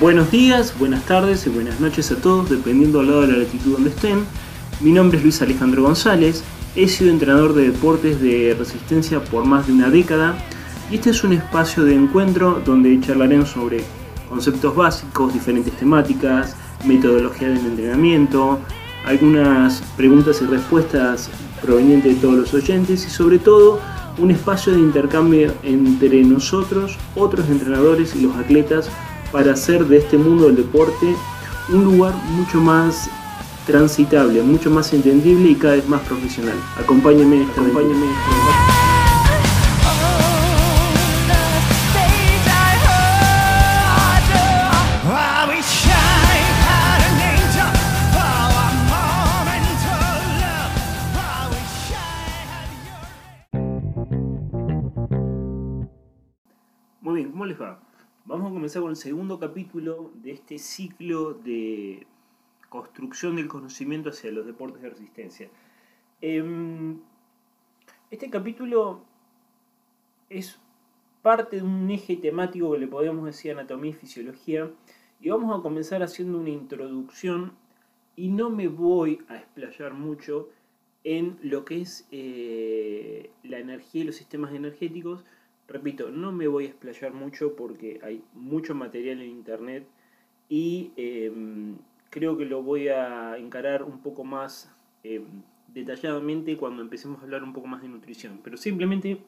Buenos días, buenas tardes y buenas noches a todos, dependiendo del lado de la latitud donde estén. Mi nombre es Luis Alejandro González, he sido entrenador de deportes de resistencia por más de una década y este es un espacio de encuentro donde charlaremos sobre conceptos básicos, diferentes temáticas, metodología del entrenamiento, algunas preguntas y respuestas provenientes de todos los oyentes y sobre todo un espacio de intercambio entre nosotros, otros entrenadores y los atletas para hacer de este mundo del deporte un lugar mucho más transitable, mucho más entendible y cada vez más profesional. Acompáñenme en les va? Vamos a comenzar con el segundo capítulo de este ciclo de construcción del conocimiento hacia los deportes de resistencia. Em, Este capítulo es parte de un eje temático que le podemos decir anatomía y fisiología y vamos a comenzar haciendo una introducción y no me voy a explayar mucho en lo que es eh, la energía y los sistemas energéticos. Repito, no me voy a explayar mucho porque hay mucho material en internet y em, creo que lo voy a encarar un poco más em, detalladamente cuando empecemos a hablar un poco más de nutrición. Pero simplemente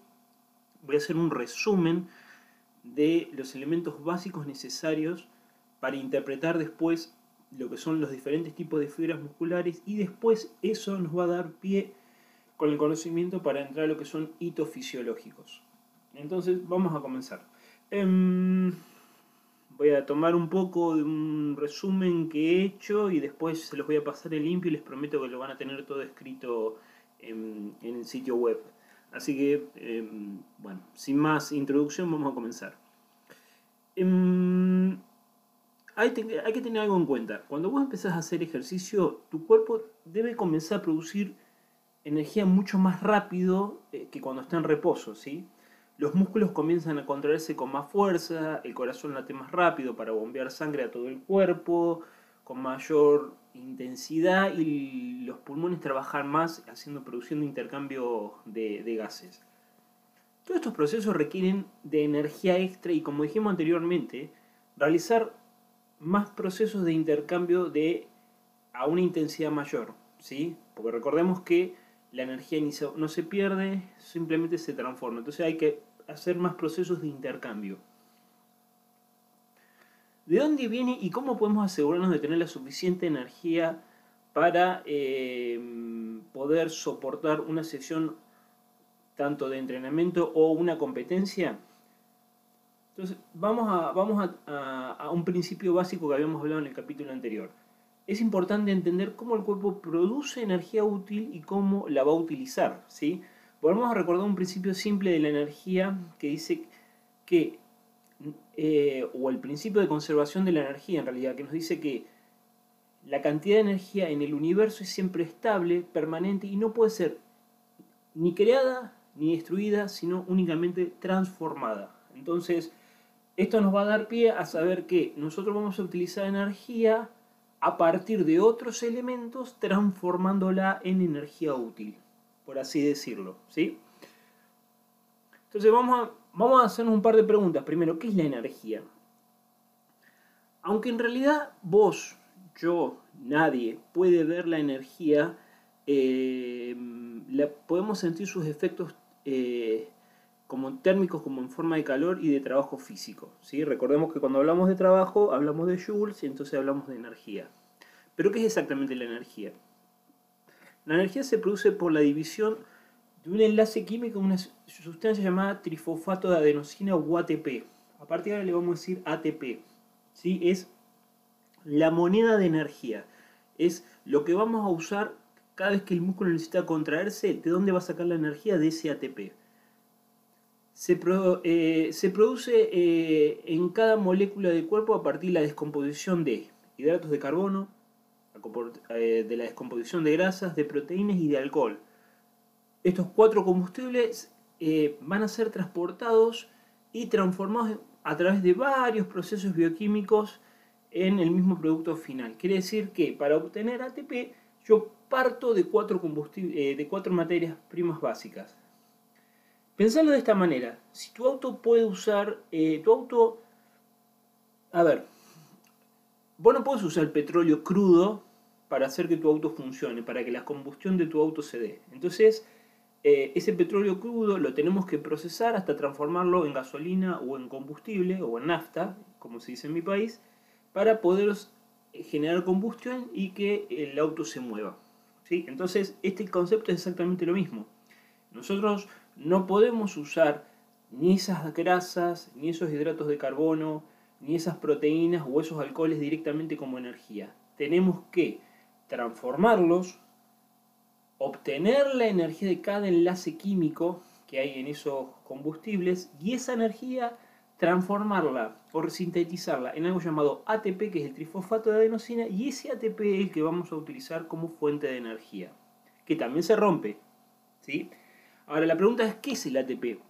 voy a hacer un resumen de los elementos básicos necesarios para interpretar después lo que son los diferentes tipos de fibras musculares y después eso nos va a dar pie con el conocimiento para entrar a lo que son hitos fisiológicos. Entonces vamos a comenzar. Em, voy a tomar un poco de un resumen que he hecho y después se los voy a pasar en limpio y les prometo que lo van a tener todo escrito en, el sitio web. Así que, em, bueno, sin más introducción vamos a comenzar. Em, hay, hay que tener algo en cuenta. Cuando vos empezás a hacer ejercicio, tu cuerpo debe comenzar a producir energía mucho más rápido eh, que cuando está en reposo, ¿sí? Los músculos comienzan a contraerse con más fuerza, el corazón late más rápido para bombear sangre a todo el cuerpo, con mayor intensidad y los pulmones trabajan más haciendo producción de intercambio de, de gases. Todos estos procesos requieren de energía extra y como dijimos anteriormente, realizar más procesos de intercambio de a una intensidad mayor, ¿sí? Porque recordemos que la energía no se pierde, simplemente se transforma. Entonces hay que hacer más procesos de intercambio. ¿De dónde viene y cómo podemos asegurarnos de tener la suficiente energía para eh, poder soportar una sesión tanto de entrenamiento o una competencia? Entonces, vamos, a, vamos a un principio básico que habíamos hablado en el capítulo anterior. Es importante entender cómo el cuerpo produce energía útil y cómo la va a utilizar. ¿sí? Volvemos a recordar un principio simple de la energía que dice que, eh, o el principio de conservación de la energía en realidad, que nos dice que la cantidad de energía en el universo es siempre estable, permanente y no puede ser ni creada ni destruida, sino únicamente transformada. Entonces, esto nos va a dar pie a saber que nosotros vamos a utilizar energía a partir de otros elementos, transformándola en energía útil, por así decirlo. ¿sí? Entonces, vamos a, vamos a hacernos un par de preguntas. Primero, ¿qué es la energía? Aunque en realidad vos, yo, nadie puede ver la energía, eh, la- podemos sentir sus efectos eh, como térmicos, como en forma de calor y de trabajo físico. ¿sí? Recordemos que cuando hablamos de trabajo hablamos de joules y entonces hablamos de energía. Pero ¿qué es exactamente la energía? La energía se produce por la división de un enlace químico de una sustancia llamada trifosfato de adenosina o ATP. A partir de ahora le vamos a decir ATP. ¿sí? Es la moneda de energía. Es lo que vamos a usar cada vez que el músculo necesita contraerse. ¿De dónde va a sacar la energía? De ese ATP. Eh, se produce eh, en cada molécula del cuerpo a partir de la descomposición de hidratos de carbono, de la descomposición de grasas, de proteínas y de alcohol. Estos cuatro combustibles eh, van a ser transportados y transformados a través de varios procesos bioquímicos en el mismo producto final. Quiere decir que para obtener ATP yo parto de cuatro, combusti- eh, de cuatro materias primas básicas. Pensarlo de esta manera, si tu auto puede usar, eh, tu auto, a ver, vos no puedes usar petróleo crudo para hacer que tu auto funcione, para que la combustión de tu auto se dé. Entonces, eh, ese petróleo crudo lo tenemos que procesar hasta transformarlo en gasolina o en combustible o en nafta, como se dice en mi país, para poder eh, generar combustión y que el auto se mueva. ¿sí? Entonces, este concepto es exactamente lo mismo. Nosotros no podemos usar ni esas grasas, ni esos hidratos de carbono, ni esas proteínas o esos alcoholes directamente como energía. Tenemos que transformarlos, obtener la energía de cada enlace químico que hay en esos combustibles y esa energía transformarla o sintetizarla en algo llamado ATP, que es el trifosfato de adenosina, y ese ATP es el que vamos a utilizar como fuente de energía, que también se rompe. ¿sí? Ahora la pregunta es, ¿qué es el ATP?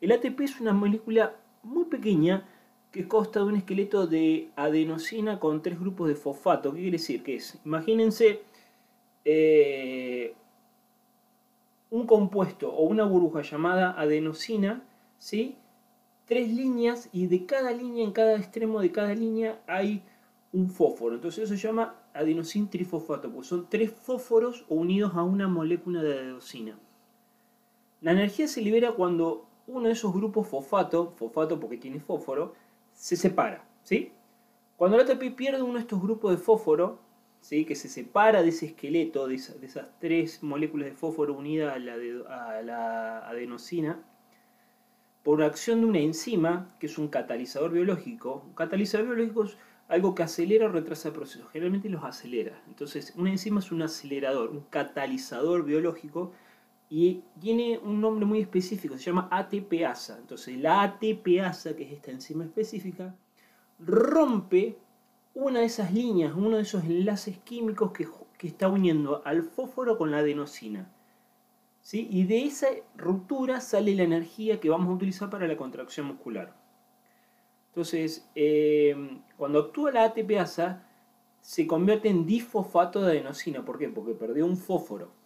El ATP es una molécula muy pequeña que consta de un esqueleto de adenosina con tres grupos de fosfato. ¿Qué quiere decir? Que es, imagínense eh, un compuesto o una burbuja llamada adenosina, ¿sí? tres líneas y de cada línea, en cada extremo de cada línea hay un fósforo. Entonces eso se llama adenosin trifosfato, porque son tres fósforos unidos a una molécula de adenosina. La energía se libera cuando uno de esos grupos fosfato, fosfato porque tiene fósforo, se separa. ¿sí? Cuando el ATP pierde uno de estos grupos de fósforo, ¿sí? que se separa de ese esqueleto, de, esa- de esas tres moléculas de fósforo unidas a la, de- a la adenosina, por acción de una enzima, que es un catalizador biológico. Un catalizador biológico es algo que acelera o retrasa procesos, generalmente los acelera. Entonces, una enzima es un acelerador, un catalizador biológico y tiene un nombre muy específico, se llama ATPasa. Entonces, la ATPasa, que es esta enzima específica, rompe una de esas líneas, uno de esos enlaces químicos que, que está uniendo al fósforo con la adenosina. ¿sí? Y de esa ruptura sale la energía que vamos a utilizar para la contracción muscular. Entonces, eh, cuando actúa la ATPasa, se convierte en difosfato de adenosina. ¿Por qué? Porque perdió un fósforo.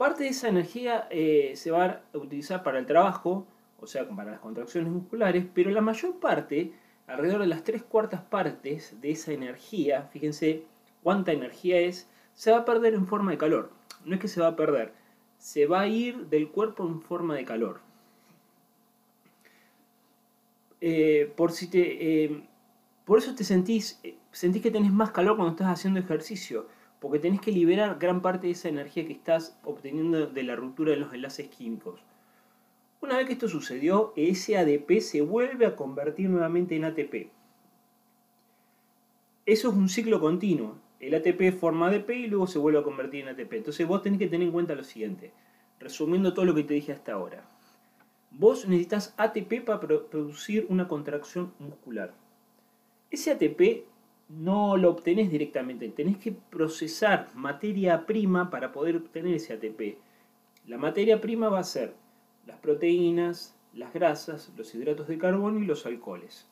Parte de esa energía eh, se va a utilizar para el trabajo, o sea, para las contracciones musculares, pero la mayor parte, alrededor de las tres cuartas partes de esa energía, fíjense cuánta energía es, se va a perder en forma de calor. No es que se va a perder, se va a ir del cuerpo en forma de calor. Eh, por, si te, eh, por eso te sentís, sentís que tenés más calor cuando estás haciendo ejercicio, porque tenés que liberar gran parte de esa energía que estás obteniendo de la ruptura de los enlaces químicos. Una vez que esto sucedió, ese ADP se vuelve a convertir nuevamente en ATP. Eso es un ciclo continuo. El ATP forma ADP y luego se vuelve a convertir en ATP. Entonces vos tenés que tener en cuenta lo siguiente, resumiendo todo lo que te dije hasta ahora. Vos necesitas ATP para pro- producir una contracción muscular. Ese ATP no lo obtenés directamente, tenés que procesar materia prima para poder obtener ese ATP. La materia prima va a ser las proteínas, las grasas, los hidratos de carbono y los alcoholes.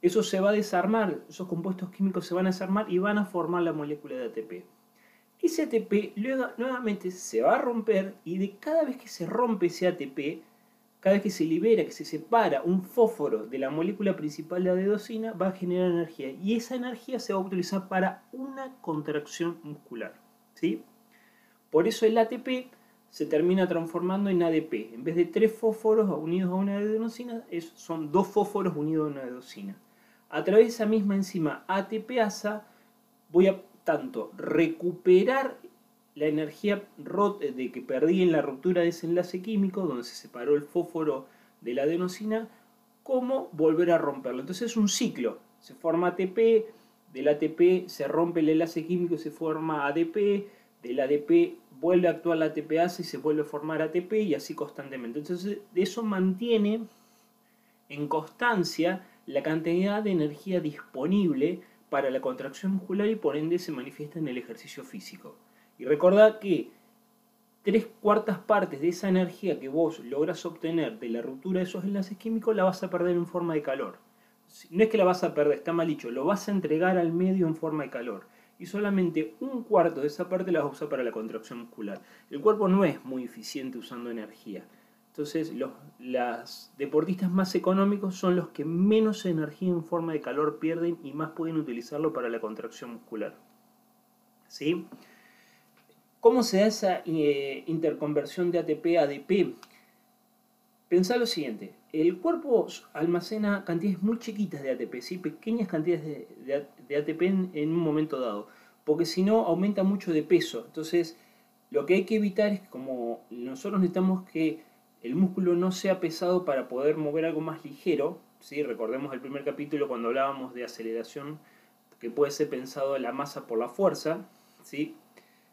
Eso se va a desarmar, esos compuestos químicos se van a desarmar y van a formar la molécula de ATP. Ese ATP luego, nuevamente se va a romper y de cada vez que se rompe ese ATP, cada vez que se libera, que se separa un fósforo de la molécula principal de adenosina, va a generar energía. Y esa energía se va a utilizar para una contracción muscular. ¿sí? Por eso el ATP se termina transformando en ADP. En vez de tres fósforos unidos a una adenosina, son dos fósforos unidos a una adenosina. A través de esa misma enzima ATPasa, voy a tanto recuperar la energía de que perdí en la ruptura de ese enlace químico, donde se separó el fósforo de la adenosina, como volver a romperlo. Entonces es un ciclo. Se forma ATP, del ATP se rompe el enlace químico y se forma ADP, del ADP vuelve a actuar la ATPasa y se vuelve a formar ATP y así constantemente. Entonces eso mantiene en constancia la cantidad de energía disponible para la contracción muscular y por ende se manifiesta en el ejercicio físico. Y recordad que tres cuartas partes de esa energía que vos logras obtener de la ruptura de esos enlaces químicos la vas a perder en forma de calor. No es que la vas a perder, está mal dicho, lo vas a entregar al medio en forma de calor. Y solamente un cuarto de esa parte la vas a usar para la contracción muscular. El cuerpo no es muy eficiente usando energía. Entonces, los deportistas más económicos son los que menos energía en forma de calor pierden y más pueden utilizarlo para la contracción muscular. ¿Sí? ¿Cómo se da esa eh, interconversión de ATP a ADP? Pensá lo siguiente, el cuerpo almacena cantidades muy chiquitas de ATP, ¿sí? pequeñas cantidades de, ATP en, un momento dado, porque si no aumenta mucho de peso. Entonces, lo que hay que evitar es que como nosotros necesitamos que el músculo no sea pesado para poder mover algo más ligero, ¿sí? recordemos el primer capítulo cuando hablábamos de aceleración, que puede ser pensado la masa por la fuerza, ¿sí?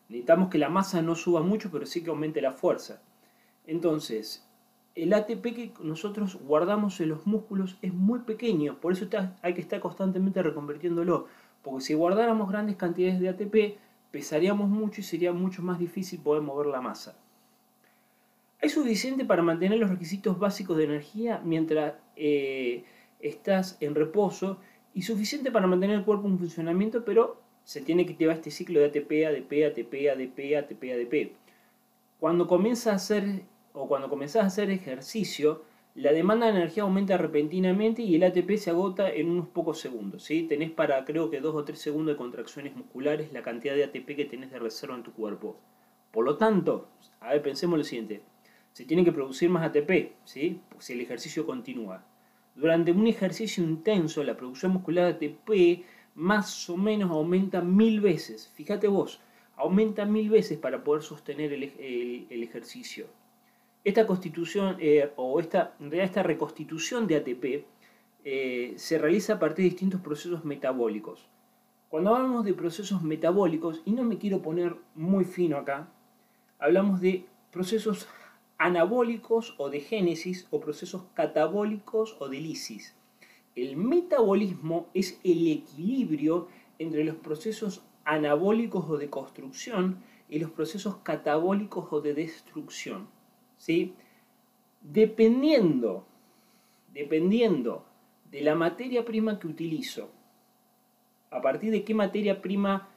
Necesitamos que la masa no suba mucho, pero sí que aumente la fuerza. Entonces, el ATP que nosotros guardamos en los músculos es muy pequeño, por eso hay que estar constantemente reconvirtiéndolo. Porque si guardáramos grandes cantidades de ATP, pesaríamos mucho y sería mucho más difícil poder mover la masa. Es suficiente para mantener los requisitos básicos de energía mientras eh, estás en reposo y suficiente para mantener el cuerpo en funcionamiento, pero se tiene que llevar este ciclo de ATP, ADP, ATP, ADP, ATP, ADP. Cuando comienzas a hacer o cuando comenzás a hacer ejercicio, la demanda de energía aumenta repentinamente y el ATP se agota en unos pocos segundos. ¿sí? Tenés para creo que 2 o 3 segundos de contracciones musculares la cantidad de ATP que tenés de reserva en tu cuerpo. Por lo tanto, a ver, pensemos lo siguiente. Se tiene que producir más ATP, ¿sí? si el ejercicio continúa. Durante un ejercicio intenso, la producción muscular de ATP más o menos aumenta mil veces. Fíjate vos, aumenta mil veces para poder sostener el, ejercicio. Esta constitución, eh, o esta, esta reconstitución de ATP, eh, se realiza a partir de distintos procesos metabólicos. Cuando hablamos de procesos metabólicos, y no me quiero poner muy fino acá, hablamos de procesos anabólicos o de génesis o procesos catabólicos o de lisis. El metabolismo es el equilibrio entre los procesos anabólicos o de construcción y los procesos catabólicos o de destrucción. ¿sí? Dependiendo, dependiendo de la materia prima que utilizo, a partir de qué materia prima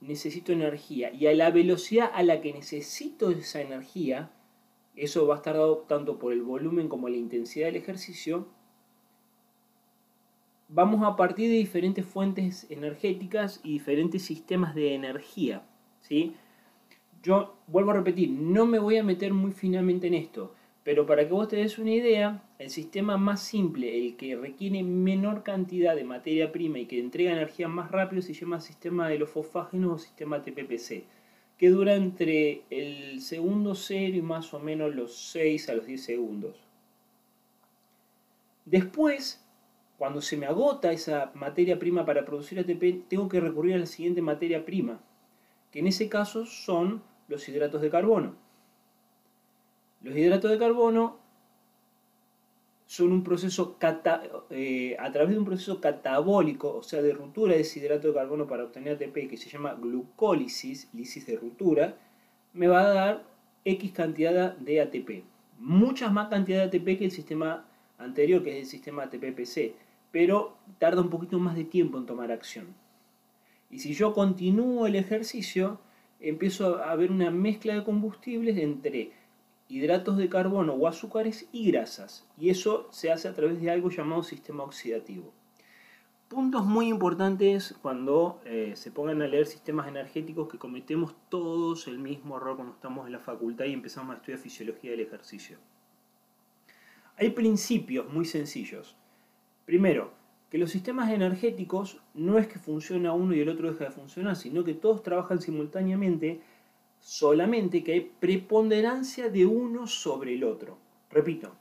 necesito energía y a la velocidad a la que necesito esa energía, eso va a estar dado tanto por el volumen como la intensidad del ejercicio, vamos a partir de diferentes fuentes energéticas y diferentes sistemas de energía. ¿sí? Yo vuelvo a repetir, no me voy a meter muy finamente en esto, pero para que vos te des una idea, el sistema más simple, el que requiere menor cantidad de materia prima y que entrega energía más rápido, se llama sistema de los fosfágenos o sistema TPPC, que dura entre el segundo cero y más o menos los 6 a los 10 segundos. Después cuando se me agota esa materia prima para producir ATP, tengo que recurrir a la siguiente materia prima, que en ese caso son los hidratos de carbono. Los hidratos de carbono son un proceso eh, a través de un proceso catabólico, o sea, de ruptura de ese hidrato de carbono para obtener ATP, que se llama glucólisis, lisis de ruptura, me va a dar X cantidad de ATP. Muchas más cantidad de ATP que el sistema anterior, que es el sistema ATP-PC pero tarda un poquito más de tiempo en tomar acción. Y si yo continúo el ejercicio, empiezo a ver una mezcla de combustibles entre hidratos de carbono o azúcares y grasas. Y eso se hace a través de algo llamado sistema oxidativo. Puntos muy importantes cuando eh, se pongan a leer sistemas energéticos que cometemos todos el mismo error cuando estamos en la facultad y empezamos a estudiar fisiología del ejercicio. Hay principios muy sencillos. Primero, que los sistemas energéticos no es que funciona uno y el otro deja de funcionar, sino que todos trabajan simultáneamente, solamente que hay preponderancia de uno sobre el otro. Repito,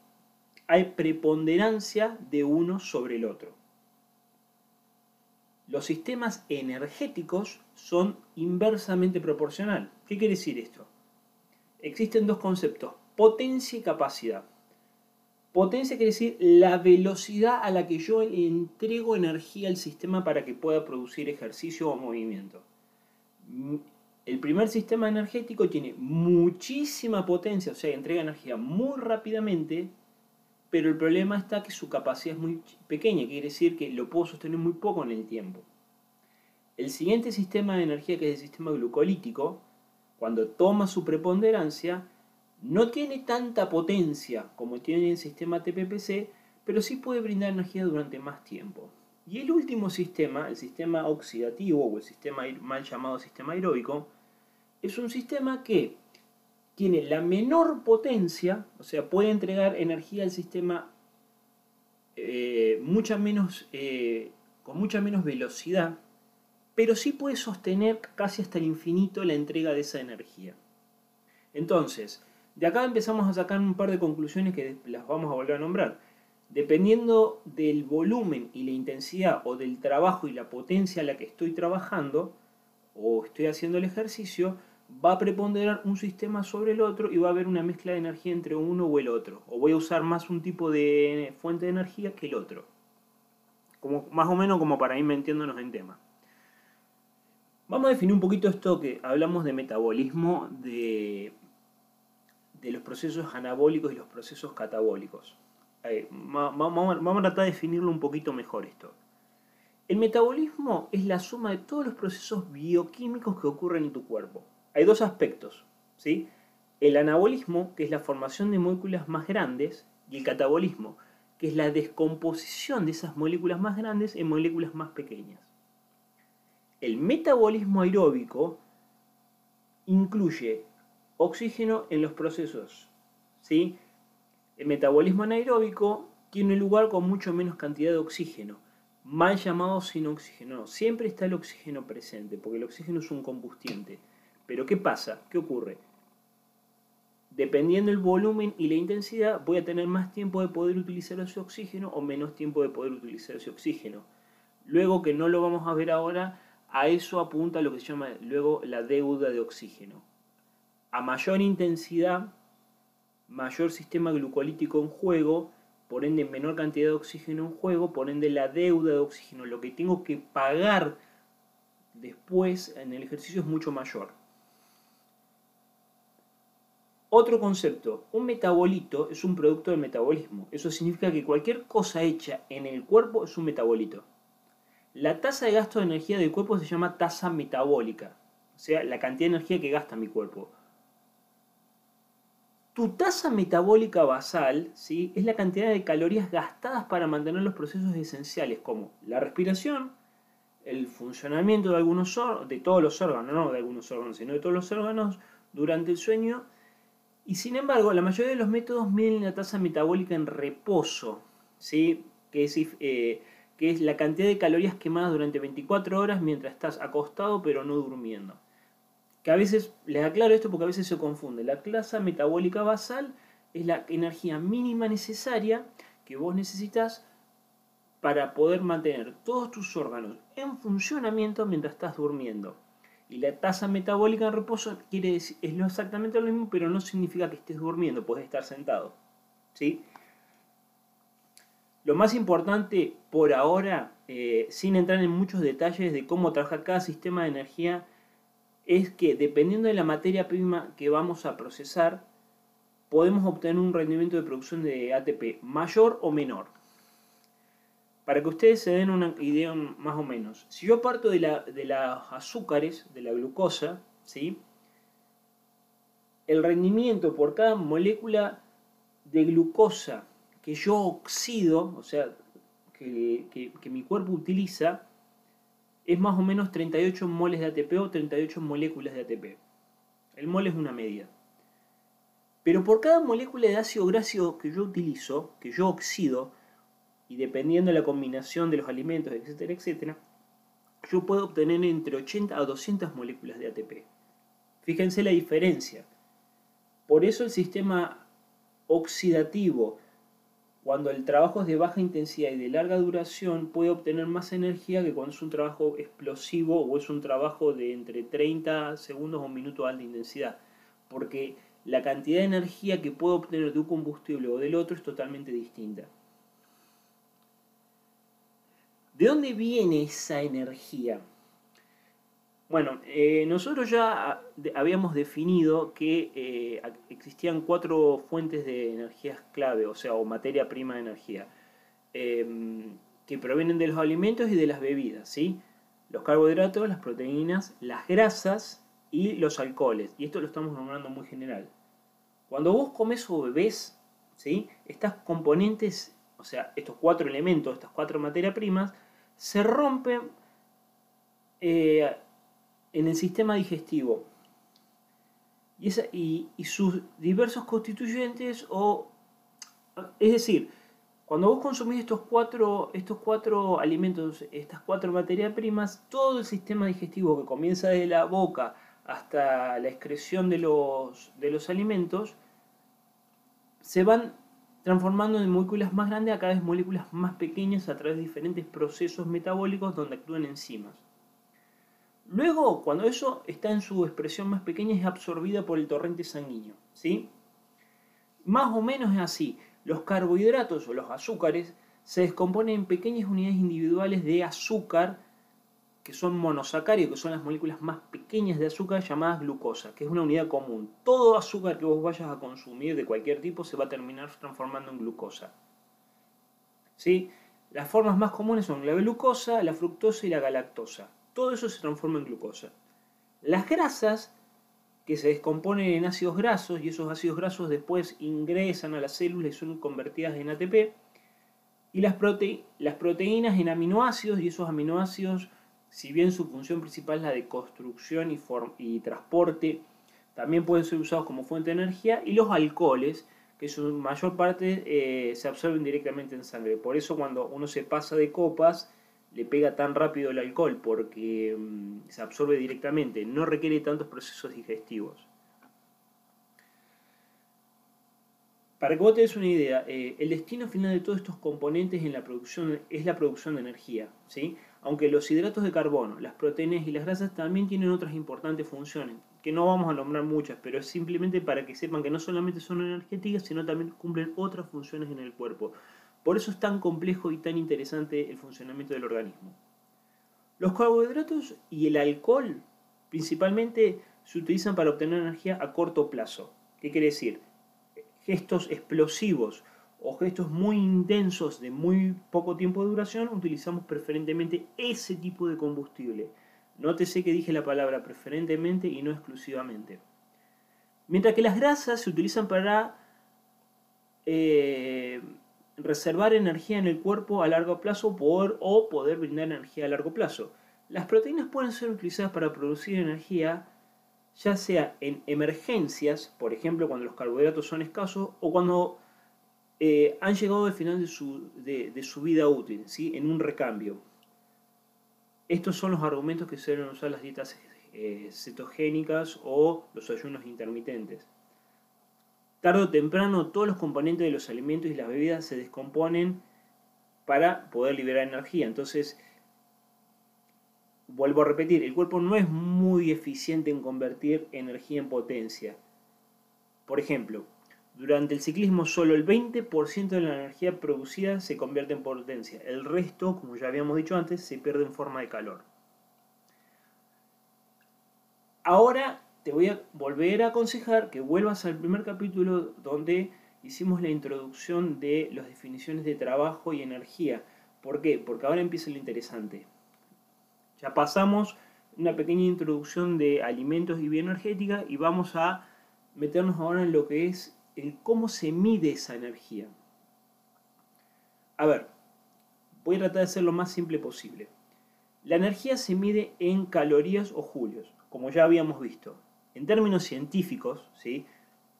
hay preponderancia de uno sobre el otro. Los sistemas energéticos son inversamente proporcional. ¿Qué quiere decir esto? Existen dos conceptos, potencia y capacidad. Potencia quiere decir la velocidad a la que yo entrego energía al sistema para que pueda producir ejercicio o movimiento. El primer sistema energético tiene muchísima potencia, o sea, entrega energía muy rápidamente, pero el problema está que su capacidad es muy pequeña, quiere decir que lo puedo sostener muy poco en el tiempo. El siguiente sistema de energía, que es el sistema glucolítico, cuando toma su preponderancia, no tiene tanta potencia como tiene el sistema TPPC, pero sí puede brindar energía durante más tiempo. Y el último sistema, el sistema oxidativo o el sistema mal llamado sistema aeróbico, es un sistema que tiene la menor potencia, o sea, puede entregar energía al sistema eh, eh, con mucha menos velocidad, pero sí puede sostener casi hasta el infinito la entrega de esa energía. Entonces, de acá empezamos a sacar un par de conclusiones que las vamos a volver a nombrar. Dependiendo del volumen y la intensidad o del trabajo y la potencia a la que estoy trabajando o estoy haciendo el ejercicio, va a preponderar un sistema sobre el otro y va a haber una mezcla de energía entre uno o el otro. O voy a usar más un tipo de fuente de energía que el otro. Como, más o menos como para ir metiéndonos en tema. Vamos a definir un poquito esto que hablamos de metabolismo de de los procesos anabólicos y los procesos catabólicos. vamos, a tratar de definirlo un poquito mejor esto. El metabolismo es la suma de todos los procesos bioquímicos que ocurren en tu cuerpo. Hay dos aspectos, ¿sí? El anabolismo, que es la formación de moléculas más grandes, y el catabolismo, que es la descomposición de esas moléculas más grandes en moléculas más pequeñas. El metabolismo aeróbico incluye oxígeno en los procesos. ¿sí? El metabolismo anaeróbico tiene lugar con mucho menos cantidad de oxígeno, mal llamado sin oxígeno. siempre está el oxígeno presente, porque el oxígeno es un combustiente. Pero ¿qué pasa? ¿Qué ocurre? Dependiendo del volumen y la intensidad, voy a tener más tiempo de poder utilizar ese oxígeno o menos tiempo de poder utilizar ese oxígeno. Luego, que no lo vamos a ver ahora, a eso apunta lo que se llama luego la deuda de oxígeno a mayor intensidad, mayor sistema glucolítico en juego, por ende menor cantidad de oxígeno en juego, por ende la deuda de oxígeno, lo que tengo que pagar después en el ejercicio es mucho mayor. Otro concepto, un metabolito es un producto del metabolismo. Eso significa que cualquier cosa hecha en el cuerpo es un metabolito. La tasa de gasto de energía del cuerpo se llama tasa metabólica, o sea, la cantidad de energía que gasta mi cuerpo. Tu tasa metabólica basal ¿sí? es la cantidad de calorías gastadas para mantener los procesos esenciales como la respiración, el funcionamiento de algunos de todos los órganos, no de algunos órganos, sino de todos los órganos durante el sueño. Y sin embargo, la mayoría de los métodos miden la tasa metabólica en reposo, ¿sí? que, es, eh, que es la cantidad de calorías quemadas durante 24 horas mientras estás acostado pero no durmiendo que a veces, les aclaro esto porque a veces se confunde, la clase metabólica basal es la energía mínima necesaria que vos necesitas para poder mantener todos tus órganos en funcionamiento mientras estás durmiendo. Y la tasa metabólica en reposo quiere decir, es exactamente lo mismo, pero no significa que estés durmiendo, puedes estar sentado. ¿sí? Lo más importante por ahora, eh, sin entrar en muchos detalles de cómo trabaja cada sistema de energía, es que dependiendo de la materia prima que vamos a procesar, podemos obtener un rendimiento de producción de ATP mayor o menor. Para que ustedes se den una idea más o menos, si yo parto de, la, de azúcares, de la glucosa, ¿sí? el rendimiento por cada molécula de glucosa que yo oxido, o sea, que mi cuerpo utiliza, es más o menos 38 moles de ATP o 38 moléculas de ATP. El mole es una media. Pero por cada molécula de ácido graso que yo utilizo, que yo oxido, y dependiendo de la combinación de los alimentos, etcétera, etcétera, yo puedo obtener entre 80 a 200 moléculas de ATP. Fíjense la diferencia. Por eso el sistema oxidativo cuando el trabajo es de baja intensidad y de larga duración, puede obtener más energía que cuando es un trabajo explosivo o es un trabajo de entre 30 segundos o un minuto de alta intensidad. Porque la cantidad de energía que puedo obtener de un combustible o del otro es totalmente distinta. ¿De dónde viene esa energía? Bueno, eh, nosotros ya habíamos definido que eh, existían cuatro fuentes de energías clave, o sea, o materia prima de energía, em, que provienen de los alimentos y de las bebidas, ¿sí? Los carbohidratos, las proteínas, las grasas y los alcoholes. Y esto lo estamos nombrando muy general. Cuando vos comes o bebés, ¿sí? Estas componentes, o sea, estos cuatro elementos, estas cuatro materias primas, se rompen eh, en el sistema digestivo. Y, sus diversos constituyentes, o, es decir, cuando vos consumís estos cuatro, estos cuatro alimentos, estas cuatro materias primas, todo el sistema digestivo que comienza desde la boca hasta la excreción de los, de los alimentos, se van transformando en moléculas más grandes a cada vez moléculas más pequeñas a través de diferentes procesos metabólicos donde actúan enzimas. Luego, cuando eso está en su expresión más pequeña, es absorbida por el torrente sanguíneo. ¿sí? Más o menos es así. Los carbohidratos o los azúcares se descomponen en pequeñas unidades individuales de azúcar, que son monosacáridos, que son las moléculas más pequeñas de azúcar llamadas glucosa, que es una unidad común. Todo azúcar que vos vayas a consumir de cualquier tipo se va a terminar transformando en glucosa. ¿Sí? Las formas más comunes son la glucosa, la fructosa y la galactosa todo eso se transforma en glucosa. Las grasas, que se descomponen en ácidos grasos, y esos ácidos grasos después ingresan a las células y son convertidas en ATP, y las, proteínas en aminoácidos, y esos aminoácidos, si bien su función principal es la de construcción y, y transporte, también pueden ser usados como fuente de energía, y los alcoholes, que su mayor parte eh, se absorben directamente en sangre. Por eso cuando uno se pasa de copas, le pega tan rápido el alcohol porque mm, se absorbe directamente, no requiere tantos procesos digestivos. Para que vos te des una idea, eh, el destino final de todos estos componentes en la producción es la producción de energía. ¿sí? Aunque los hidratos de carbono, las proteínas y las grasas también tienen otras importantes funciones, que no vamos a nombrar muchas, pero es simplemente para que sepan que no solamente son energéticas, sino también cumplen otras funciones en el cuerpo. Por eso es tan complejo y tan interesante el funcionamiento del organismo. Los carbohidratos y el alcohol principalmente se utilizan para obtener energía a corto plazo. ¿Qué quiere decir? Gestos explosivos o gestos muy intensos de muy poco tiempo de duración, utilizamos preferentemente ese tipo de combustible. Nótese que dije la palabra preferentemente y no exclusivamente. Mientras que las grasas se utilizan para eh, reservar energía en el cuerpo a largo plazo o poder brindar energía a largo plazo. Las proteínas pueden ser utilizadas para producir energía ya sea en emergencias, por ejemplo cuando los carbohidratos son escasos, o cuando eh, han llegado al final de su, vida útil, ¿sí? en un recambio. Estos son los argumentos que se deben usar las dietas eh, cetogénicas o los ayunos intermitentes. Tarde o temprano todos los componentes de los alimentos y las bebidas se descomponen para poder liberar energía. Entonces, vuelvo a repetir, el cuerpo no es muy eficiente en convertir energía en potencia. Por ejemplo, durante el ciclismo solo el 20% de la energía producida se convierte en potencia. El resto, como ya habíamos dicho antes, se pierde en forma de calor. Ahora te voy a volver a aconsejar que vuelvas al primer capítulo donde hicimos la introducción de las definiciones de trabajo y energía. ¿Por qué? Porque ahora empieza lo interesante. Ya pasamos una pequeña introducción de alimentos y bioenergética y vamos a meternos ahora en lo que es el cómo se mide esa energía. A ver, voy a tratar de ser lo más simple posible. La energía se mide en calorías o julios, como ya habíamos visto en términos científicos, ¿sí?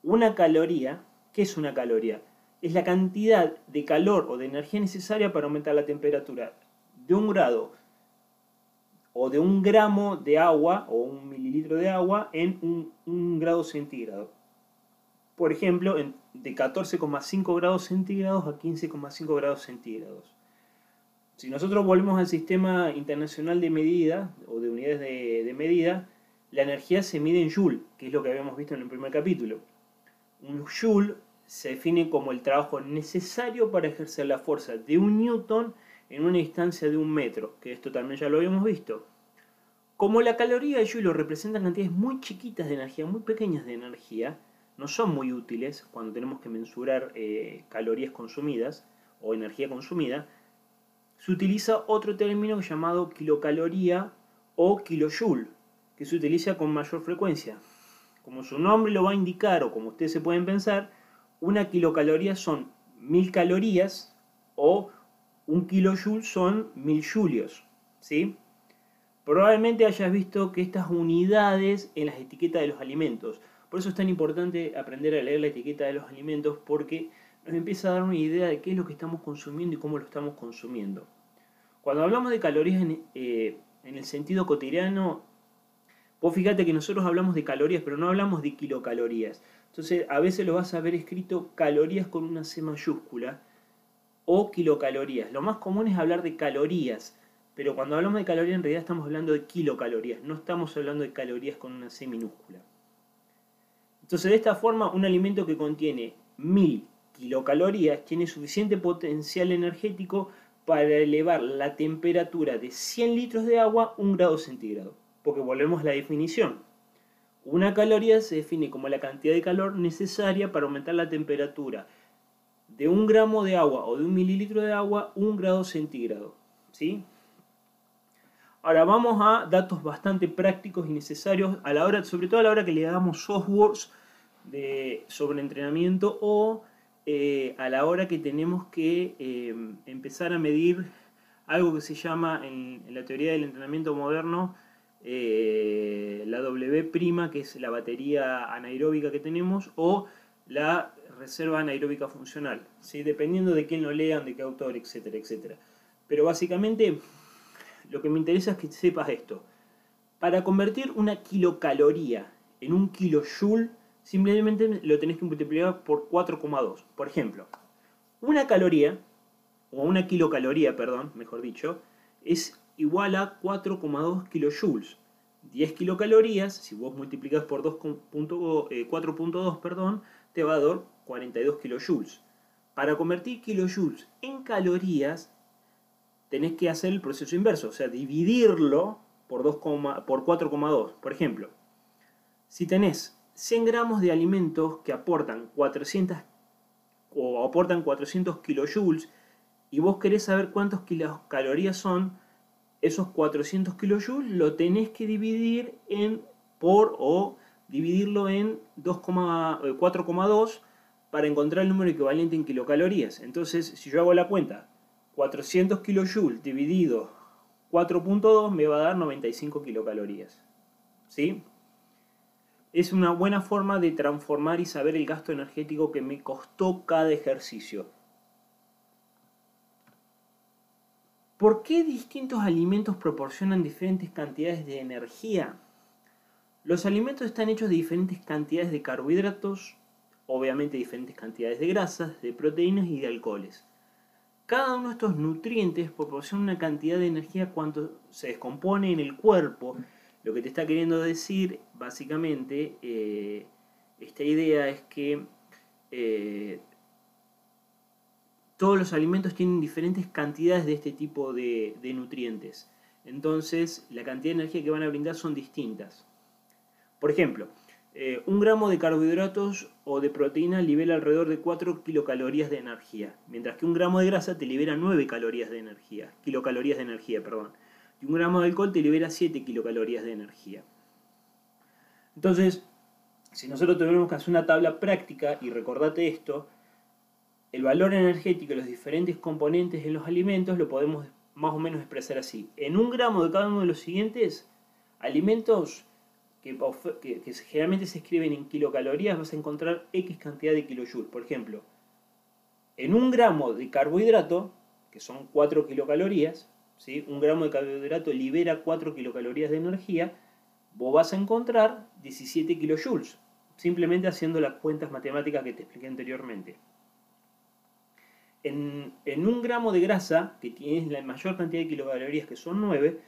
una caloría, ¿qué es una caloría? Es la cantidad de calor o de energía necesaria para aumentar la temperatura de un grado o de un gramo de agua o un mililitro de agua en un, grado centígrado. Por ejemplo, de 14,5 grados centígrados a 15,5 grados centígrados. Si nosotros volvemos al sistema internacional de medida o de unidades de, de medida, la energía se mide en Joule, que es lo que habíamos visto en el primer capítulo. Un joule se define como el trabajo necesario para ejercer la fuerza de un newton en una distancia de un metro, que esto también ya lo habíamos visto. Como la caloría y joule representan cantidades muy chiquitas de energía, muy pequeñas de energía, no son muy útiles cuando tenemos que mensurar eh, calorías consumidas o energía consumida, se utiliza otro término llamado kilocaloría o kilojoule, que se utiliza con mayor frecuencia. Como su nombre lo va a indicar o como ustedes se pueden pensar, una kilocaloría son mil calorías o un kilojoule son mil julios. ¿sí? Probablemente hayas visto que estas unidades en las etiquetas de los alimentos. Por eso es tan importante aprender a leer la etiqueta de los alimentos porque nos empieza a dar una idea de qué es lo que estamos consumiendo y cómo lo estamos consumiendo. Cuando hablamos de calorías en, eh, el sentido cotidiano, vos fíjate que nosotros hablamos de calorías, pero no hablamos de kilocalorías. Entonces, a veces lo vas a ver escrito calorías con una C mayúscula o kilocalorías. Lo más común es hablar de calorías, pero cuando hablamos de calorías en realidad estamos hablando de kilocalorías, no estamos hablando de calorías con una C minúscula. Entonces, de esta forma, un alimento que contiene 1000 kilocalorías tiene suficiente potencial energético para elevar la temperatura de 100 litros de agua un grado centígrado. Porque volvemos a la definición. Una caloría se define como la cantidad de calor necesaria para aumentar la temperatura de un gramo de agua o de un mililitro de agua un grado centígrado. ¿sí? Ahora vamos a datos bastante prácticos y necesarios, a la hora, sobre todo a la hora que le damos softwares de, sobre entrenamiento o eh, a la hora que tenemos que eh, empezar a medir algo que se llama en, la teoría del entrenamiento moderno eh, la W', que es la batería anaeróbica que tenemos, o la reserva anaeróbica funcional, ¿sí? dependiendo de quién lo lean, de qué autor, etcétera, etcétera. Pero básicamente lo que me interesa es que sepas esto. Para convertir una kilocaloría en un kilojoule, simplemente lo tenés que multiplicar por 4,2. Por ejemplo, una caloría, o una kilocaloría, perdón, mejor dicho, es igual a 4,2 kilojoules. 10 kilocalorías, si vos multiplicas por 4.2, eh, perdón, te va a dar 42 kilojoules. Para convertir kilojoules en calorías, tenés que hacer el proceso inverso, o sea, dividirlo por, 2, por 4,2. Por ejemplo, si tenés 100 gramos de alimentos que aportan 400 o aportan 400 kilojoules y vos querés saber cuántos kilocalorías son, esos 400 kilojoules lo tenés que dividir en por o dividirlo en 4,2 eh, para encontrar el número equivalente en kilocalorías. Entonces, si yo hago la cuenta, 400 kilojoules dividido 4.2 me va a dar 95 kilocalorías. ¿Sí? es una buena forma de transformar y saber el gasto energético que me costó cada ejercicio. ¿Por qué distintos alimentos proporcionan diferentes cantidades de energía? Los alimentos están hechos de diferentes cantidades de carbohidratos, obviamente diferentes cantidades de grasas, de proteínas y de alcoholes. Cada uno de estos nutrientes proporciona una cantidad de energía cuando se descompone en el cuerpo lo que te está queriendo decir, básicamente, eh, esta idea es que eh, todos los alimentos tienen diferentes cantidades de este tipo de, nutrientes. Entonces, la cantidad de energía que van a brindar son distintas. Por ejemplo, eh, un gramo de carbohidratos o de proteína libera alrededor de 4 kilocalorías de energía, mientras que un gramo de grasa te libera 9 calorías de energía, kilocalorías de energía, perdón y un gramo de alcohol te libera 7 kilocalorías de energía. Entonces, si nosotros tenemos que hacer una tabla práctica, y recordate esto, el valor energético de los diferentes componentes en los alimentos lo podemos más o menos expresar así. En un gramo de cada uno de los siguientes alimentos que, generalmente se escriben en kilocalorías, vas a encontrar X cantidad de kilojoules. Por ejemplo, en un gramo de carbohidrato, que son 4 kilocalorías, un gramo de carbohidrato libera 4 kilocalorías de energía, vos vas a encontrar 17 kilojoules, simplemente haciendo las cuentas matemáticas que te expliqué anteriormente. En, un gramo de grasa, que tienes la mayor cantidad de kilocalorías, que son 9,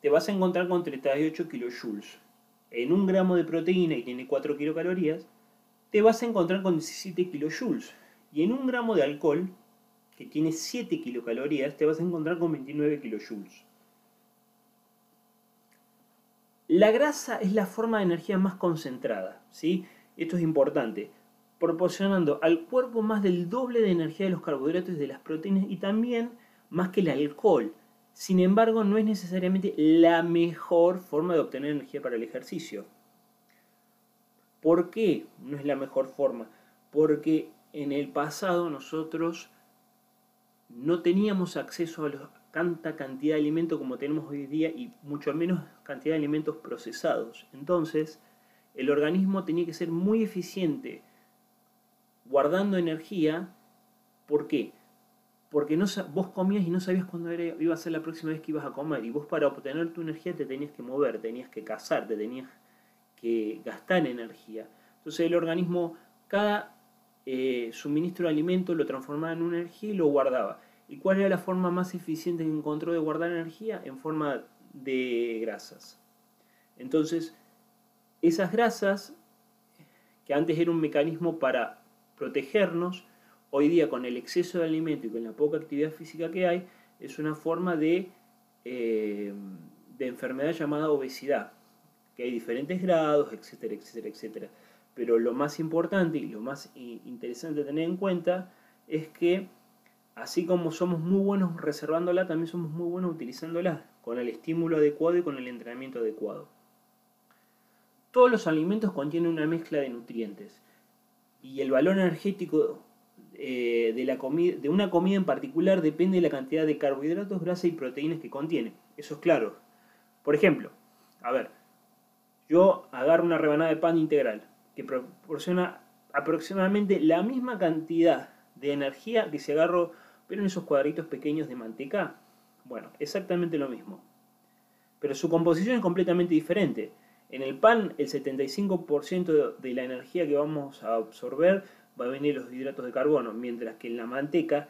te vas a encontrar con 38 kilojoules. En un gramo de proteína, que tiene 4 kilocalorías, te vas a encontrar con 17 kilojoules. Y en un gramo de alcohol, que tiene 7 kilocalorías, te vas a encontrar con 29 kilojoules. La grasa es la forma de energía más concentrada, ¿sí? Esto es importante, proporcionando al cuerpo más del doble de energía de los carbohidratos y de las proteínas y también más que el alcohol. Sin embargo, no es necesariamente la mejor forma de obtener energía para el ejercicio. ¿Por qué no es la mejor forma? Porque en el pasado nosotros no teníamos acceso a tanta cantidad de alimentos como tenemos hoy día y mucho menos cantidad de alimentos procesados. Entonces, el organismo tenía que ser muy eficiente guardando energía. ¿Por qué? Porque no, vos comías y no sabías cuándo iba a ser la próxima vez que ibas a comer. Y vos para obtener tu energía te tenías que mover, tenías que cazar, te tenías que gastar energía. Entonces el organismo, cada eh, suministro de alimento lo transformaba en una energía y lo guardaba. ¿Y cuál era la forma más eficiente que encontró de guardar energía? En forma de grasas. Entonces, esas grasas, que antes era un mecanismo para protegernos, hoy día con el exceso de alimento y con la poca actividad física que hay, es una forma de, eh, de enfermedad llamada obesidad, que hay diferentes grados, etcétera, etcétera, etcétera. Pero lo más importante y lo más interesante tener en cuenta es que así como somos muy buenos reservándola, también somos muy buenos utilizándola con el estímulo adecuado y con el entrenamiento adecuado. Todos los alimentos contienen una mezcla de nutrientes y el valor energético eh, de, la de una comida en particular depende de la cantidad de carbohidratos, grasa y proteínas que contiene. Eso es claro. Por ejemplo, a ver, yo agarro una rebanada de pan integral que proporciona aproximadamente la misma cantidad de energía que si agarro, pero en esos cuadritos pequeños de manteca. Bueno, exactamente lo mismo. Pero su composición es completamente diferente. En el pan, el 75% de la energía que vamos a absorber va a venir los hidratos de carbono, mientras que en la manteca,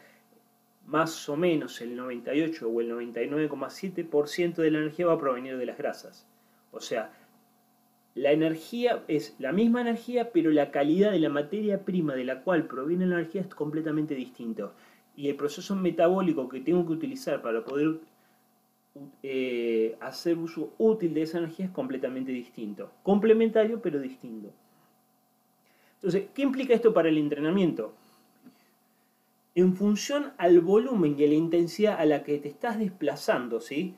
más o menos el 98 o el 99,7% de la energía va a provenir de las grasas. O sea, la energía es la misma energía, pero la calidad de la materia prima de la cual proviene la energía es completamente distinto. Y el proceso metabólico que tengo que utilizar para poder eh, hacer uso útil de esa energía es completamente distinto. Complementario, pero distinto. Entonces, ¿qué implica esto para el entrenamiento? En función al volumen y a la intensidad a la que te estás desplazando, ¿sí?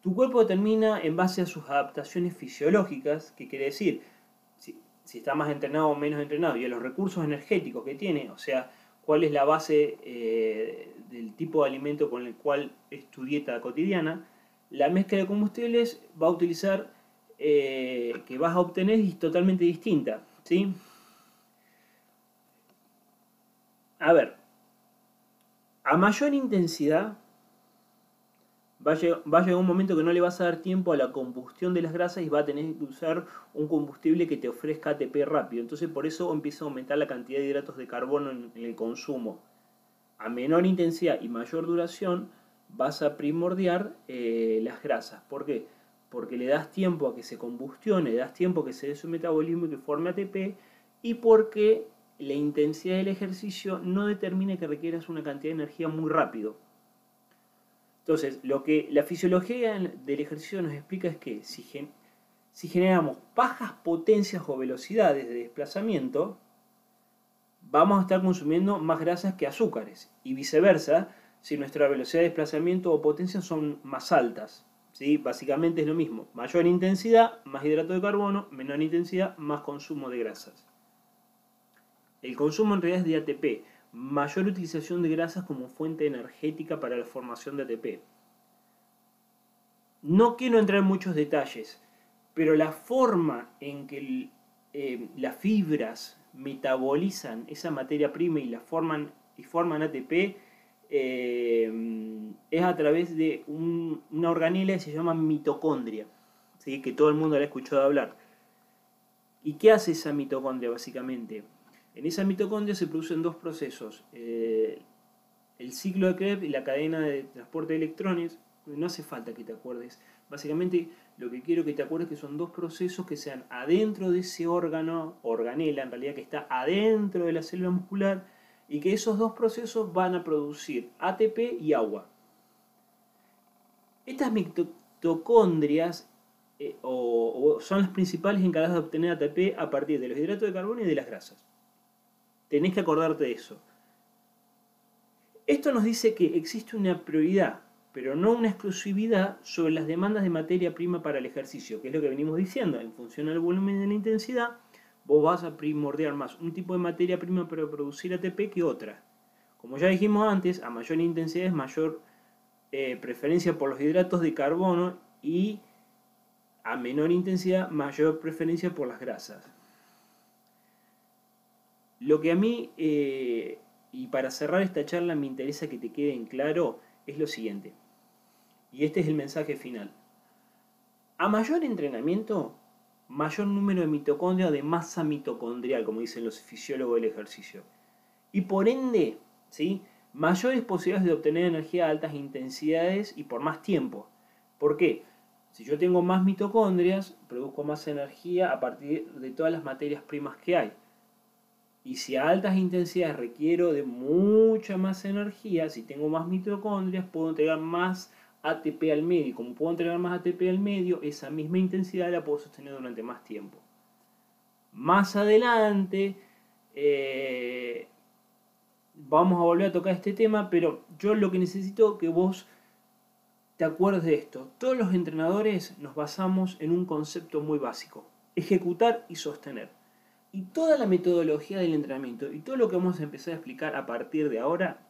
Tu cuerpo determina en base a sus adaptaciones fisiológicas, que quiere decir, si, está más entrenado o menos entrenado, y a los recursos energéticos que tiene, o sea, cuál es la base eh, del tipo de alimento con el cual es tu dieta cotidiana, la mezcla de combustibles va a utilizar, eh, que vas a obtener es totalmente distinta. ¿sí? A ver, a mayor intensidad, va a, llegar, un momento que no le vas a dar tiempo a la combustión de las grasas y va a tener que usar un combustible que te ofrezca ATP rápido. Entonces por eso empieza a aumentar la cantidad de hidratos de carbono en, el consumo. A menor intensidad y mayor duración vas a primordiar eh, las grasas. ¿Por qué? Porque le das tiempo a que se combustione, le das tiempo a que se dé su metabolismo y que forme ATP y porque la intensidad del ejercicio no determina que requieras una cantidad de energía muy rápido. Entonces, lo que la fisiología del ejercicio nos explica es que si, generamos bajas potencias o velocidades de desplazamiento, vamos a estar consumiendo más grasas que azúcares. Y viceversa, si nuestra velocidad de desplazamiento o potencia son más altas. ¿sí? Básicamente es lo mismo. Mayor intensidad, más hidrato de carbono, menor intensidad, más consumo de grasas. El consumo en realidad es de ATP mayor utilización de grasas como fuente energética para la formación de ATP. No quiero entrar en muchos detalles, pero la forma en que eh, las fibras metabolizan esa materia prima y la forman y forman ATP eh, es a través de una organela que se llama mitocondria, ¿sí? que todo el mundo la ha escuchado hablar. ¿Y qué hace esa mitocondria básicamente? En esa mitocondria se producen dos procesos, eh, el ciclo de Krebs y la cadena de transporte de electrones. No hace falta que te acuerdes. Básicamente lo que quiero que te acuerdes que son dos procesos que sean adentro de ese órgano, organela en realidad que está adentro de la célula muscular, y que esos dos procesos van a producir ATP y agua. Estas mitocondrias eh, son las principales encargadas de obtener ATP a partir de los hidratos de carbono y de las grasas. Tenés que acordarte de eso. Esto nos dice que existe una prioridad, pero no una exclusividad sobre las demandas de materia prima para el ejercicio, que es lo que venimos diciendo. En función del volumen de la intensidad, vos vas a primordiar más un tipo de materia prima para producir ATP que otra. Como ya dijimos antes, a mayor intensidad es mayor eh, preferencia por los hidratos de carbono y a menor intensidad mayor preferencia por las grasas. Lo que a mí, eh, y para cerrar esta charla me interesa que te quede en claro, es lo siguiente. Y este es el mensaje final. A mayor entrenamiento, mayor número de mitocondrias de masa mitocondrial, como dicen los fisiólogos del ejercicio. Y por ende, ¿sí? mayores posibilidades de obtener energía a altas intensidades y por más tiempo. ¿Por qué? Si yo tengo más mitocondrias, produzco más energía a partir de todas las materias primas que hay. Y si a altas intensidades requiero de mucha más energía, si tengo más mitocondrias, puedo entregar más ATP al medio. Y como puedo entregar más ATP al medio, esa misma intensidad la puedo sostener durante más tiempo. Más adelante, eh, vamos a volver a tocar este tema, pero yo lo que necesito que vos te acuerdes de esto. Todos los entrenadores nos basamos en un concepto muy básico, ejecutar y sostener. Y toda la metodología del entrenamiento y todo lo que vamos a empezar a explicar a partir de ahora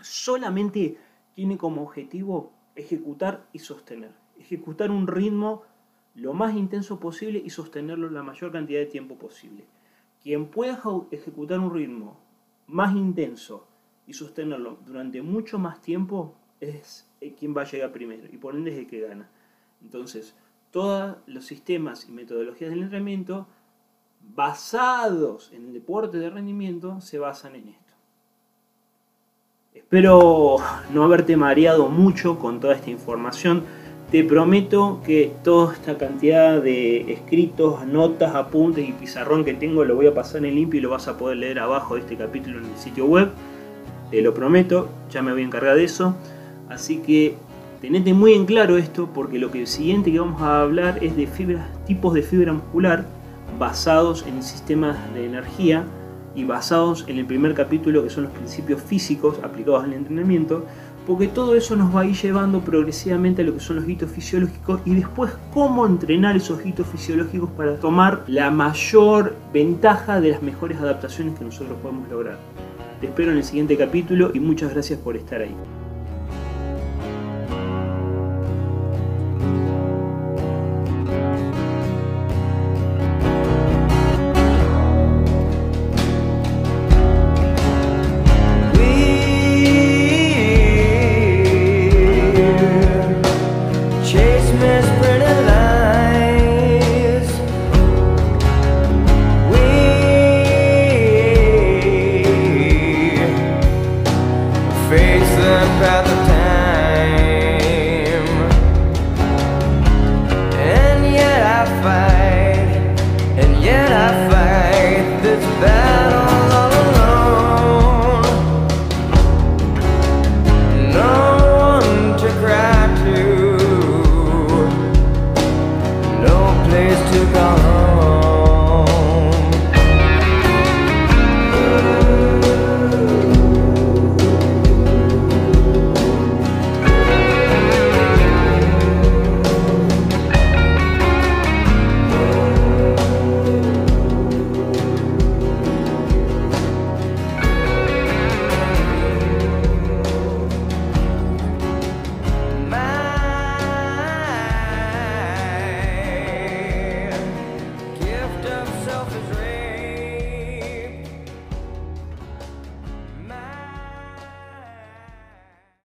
solamente tiene como objetivo ejecutar y sostener. Ejecutar un ritmo lo más intenso posible y sostenerlo la mayor cantidad de tiempo posible. Quien pueda ejecutar un ritmo más intenso y sostenerlo durante mucho más tiempo es quien va a llegar primero y por ende es el que gana. Entonces, todos los sistemas y metodologías del entrenamiento basados en el deporte de rendimiento se basan en esto. Espero no haberte mareado mucho con toda esta información. Te prometo que toda esta cantidad de escritos, notas, apuntes y pizarrón que tengo lo voy a pasar en limpio y lo vas a poder leer abajo de este capítulo en el sitio web. Te lo prometo, ya me voy a encargar de eso. Así que tenete muy en claro esto porque lo que siguiente que vamos a hablar es de fibras, tipos de fibra muscular basados en sistemas de energía y basados en el primer capítulo que son los principios físicos aplicados al entrenamiento porque todo eso nos va a ir llevando progresivamente a lo que son los hitos fisiológicos y después cómo entrenar esos hitos fisiológicos para tomar la mayor ventaja de las mejores adaptaciones que nosotros podemos lograr. Te espero en el siguiente capítulo y muchas gracias por estar ahí.